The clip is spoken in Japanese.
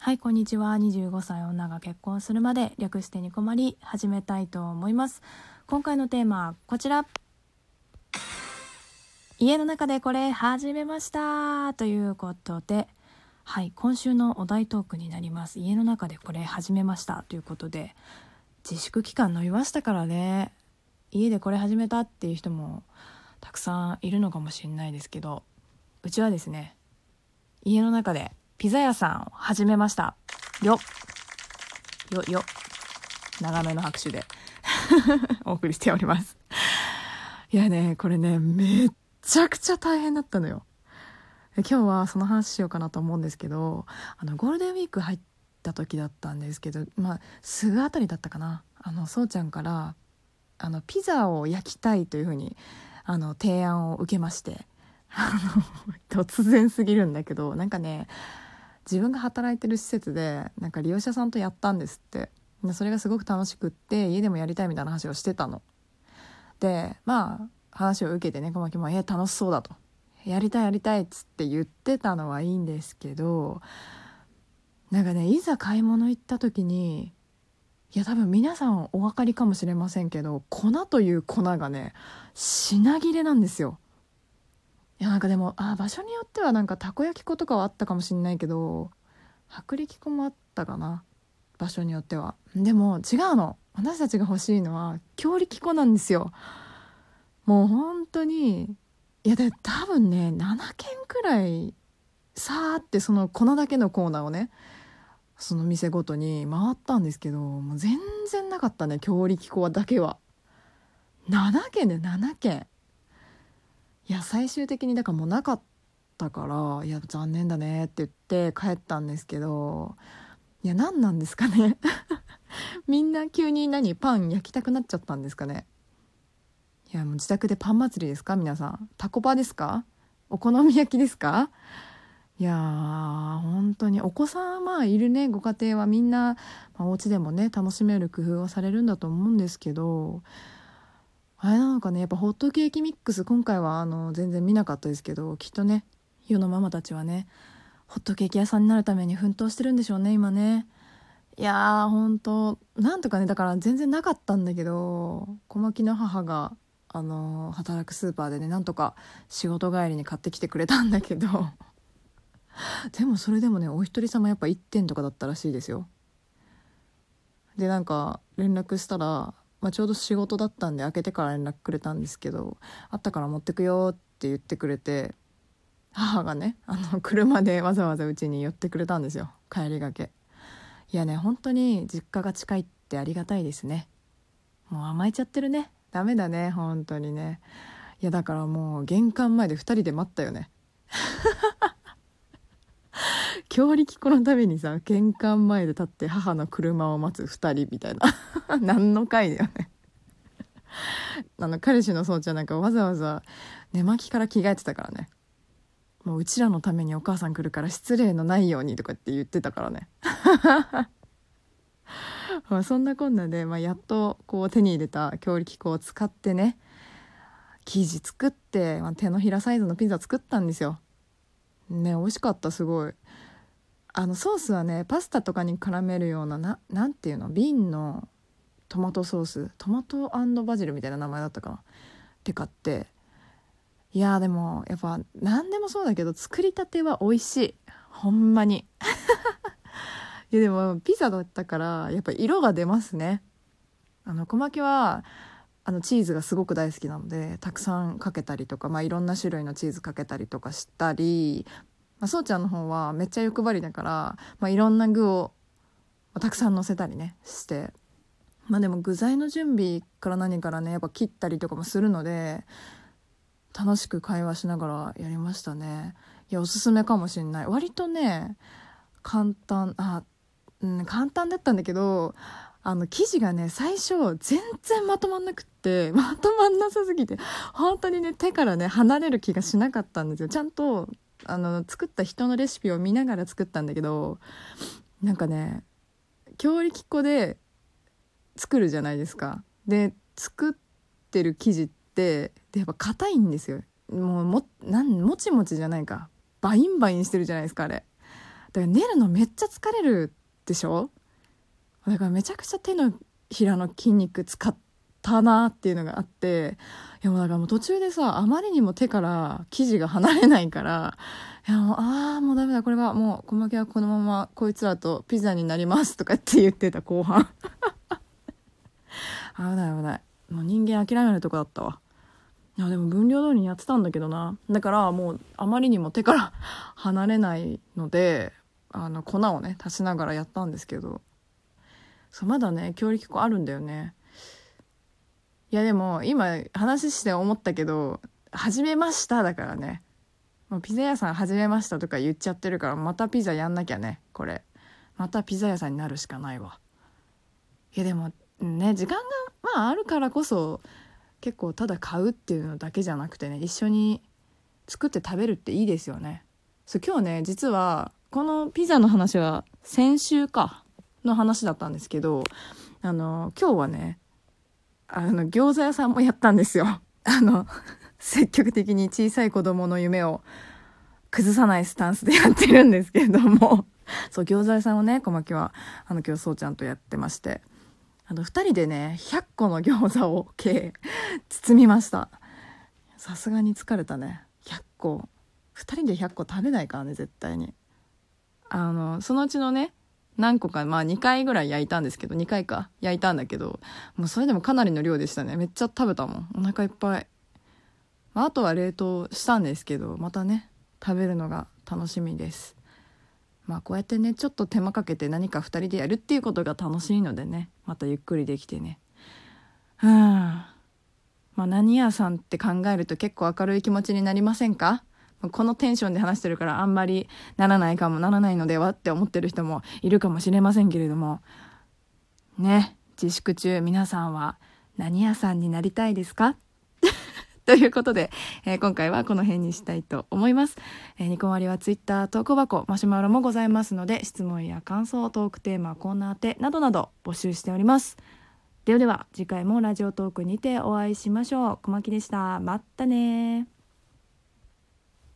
はい、こんにちは。25歳女が結婚するまで略してに困り始めたいと思います。今回のテーマはこちら。家の中でこれ始めましたということで、はい、今週のお題トークになります。家の中でこれ始めましたということで、自粛期間伸びましたからね、家でこれ始めたっていう人もたくさんいるのかもしれないですけど、うちはですね、家の中でピザ屋さんを始めました。よよよ長めの拍手で お送りしております。いやね、これね、めっちゃくちゃ大変だったのよ。今日はその話しようかなと思うんですけど、あの、ゴールデンウィーク入った時だったんですけど、まあ、すぐあたりだったかな。あの、そうちゃんから、あの、ピザを焼きたいというふうに、あの、提案を受けまして、あの、突然すぎるんだけど、なんかね、自分が働いてる施設でなんか利用者さんとやったんですって。でそれがすごく楽しくって家でもやりたいみたいな話をしてたの。でまあ話を受けてね小牧も「え楽しそうだ」と「やりたいやりたい」っつって言ってたのはいいんですけどなんかねいざ買い物行った時にいや多分皆さんお分かりかもしれませんけど粉という粉がね品切れなんですよ。いやなんかでもあ場所によってはなんかたこ焼き粉とかはあったかもしんないけど薄力粉もあったかな。場所によっては。でも違うの。私たちが欲しいのは強力粉なんですよ。もう本当にいやで多分ね7軒くらいさーってその粉だけのコーナーをねその店ごとに回ったんですけどもう全然なかったね強力粉だけは。7軒で7軒。いや最終的にだからもうなかったからいや残念だねって言って帰ったんですけどいや何なんですかね。みんな急に何パン焼きたくなっちゃったんですかね。いやもう自宅でパン祭りですか？皆さん。タコパですか？お好み焼きですか？いやー本当にお子さんまあいるね。ご家庭はみんな、まあ、お家でもね楽しめる工夫をされるんだと思うんですけどあれなのかねやっぱホットケーキミックス今回はあの全然見なかったですけどきっとね世のママたちはねホットケーキ屋さんになるために奮闘してるんでしょうね今ね。いやー本当なんとかねだから全然なかったんだけど小牧の母があの働くスーパーでねなんとか仕事帰りに買ってきてくれたんだけど でもそれでもねお一人様やっぱ1点とかだったらしいですよ。でなんか連絡したらまあ、ちょうど仕事だったんで開けてから連絡くれたんですけど「あったから持ってくよ」って言ってくれて母がねあの車でわざわざうちに寄ってくれたんですよ。帰りがけ。いやね本当に実家が近いってありがたいですね。もう甘えちゃってるね。ダメだね本当にね。いやだからもう玄関前で2人で待ったよね。強力粉のためにさ玄関前で立って母の車を待つ2人みたいな。何の回だよね。あの彼氏のそうちゃんなんかわざわざ寝巻きから着替えてたからね。もううちらのためにお母さん来るから失礼のないようにとかって言ってたからね。まあそんなこんなで、まあ、やっとこう手に入れた強力粉を使ってね生地作って、まあ、手のひらサイズのピザ作ったんですよ。ね美味しかったすごい。あのソースはねパスタとかに絡めるようなななんていうの？瓶のトマトソース？トマトバジルみたいな名前だったかな？って買って。いやでもやっぱ何でもそうだけど作りたては美味しい。ほんまに。いやでもピザだったからやっぱ色が出ますね。あの小牧はあのチーズがすごく大好きなのでたくさんかけたりとか、まあ、いろんな種類のチーズかけたりとかしたりまあ、そうちゃんの方はめっちゃ欲張りだから、まあ、いろんな具を、たくさん乗せたりねして。まあでも具材の準備から何からねやっぱ切ったりとかもするので楽しく会話しながらやりましたね。いやおすすめかもしんない。割とね簡単あうん簡単だったんだけどあの生地がね最初全然まとまんなくって まとまんなさすぎて本当にね手からね離れる気がしなかったんですよ。ちゃんとあの作った人のレシピを見ながら作ったんだけどなんかね強力粉で作るじゃないですか。で作ってる生地ってでやっぱ硬いんですよ。もうもなんもちもちじゃないか。バインバインしてるじゃないですかあれ。だから練るのめっちゃ疲れるでしょ？だからめちゃくちゃ手のひらの筋肉使ったなっていうのがあっていやもうだからもう途中でさあまりにも手から生地が離れないからいやもうああもうダメだこれはもう小牧はこのままこいつらとピザになりますとかって言ってた後半。危ない危ない。もう人間諦めるとこだったわ。いやでも分量通りにやってたんだけどな。だからもうあまりにも手から離れないのであの粉をね足しながらやったんですけど。そうまだね強力粉あるんだよね。いやでも今話して思ったけど「始めました」だからね。もうピザ屋さん始めましたとか言っちゃってるからまたピザやんなきゃねこれ。またピザ屋さんになるしかないわ。いやでもね時間がまああるからこそ結構ただ買うっていうのだけじゃなくてね一緒に作って食べるっていいですよね。そう今日ね実はこのピザの話は先週かの話だったんですけどあの今日はねあの餃子屋さんもやったんですよ。あの積極的に小さい子供の夢を崩さないスタンスでやってるんですけれども。そう餃子屋さんをね小牧はあの今日そうちゃんとやってまして。あの2人でね100個の餃子を計包みました。さすがに疲れたね。100個。2人で100個食べないからね絶対に。あのそのうちのね何個かまあ2回ぐらい焼いたんですけど2回か。焼いたんだけどもうそれでもかなりの量でしたね。めっちゃ食べたもん。お腹いっぱい、まあ、あとは冷凍したんですけどまたね食べるのが楽しみです。まあこうやってねちょっと手間かけて何か2人でやるっていうことが楽しいのでねまたゆっくりできてね。うんまあ何屋さんって考えると結構明るい気持ちになりませんか？このテンションで話してるからあんまりならないかもならないのではって思ってる人もいるかもしれませんけれどもね自粛中皆さんは何屋さんになりたいですか？ということで、えー、今回はこの辺にしたいと思います。えー、ニコマリはツイッター投稿箱、マシュマロもございますので、質問や感想、トークテーマ、コーナー宛などなど募集しております。ではでは、次回もラジオトークにてお会いしましょう。小牧でした。まったね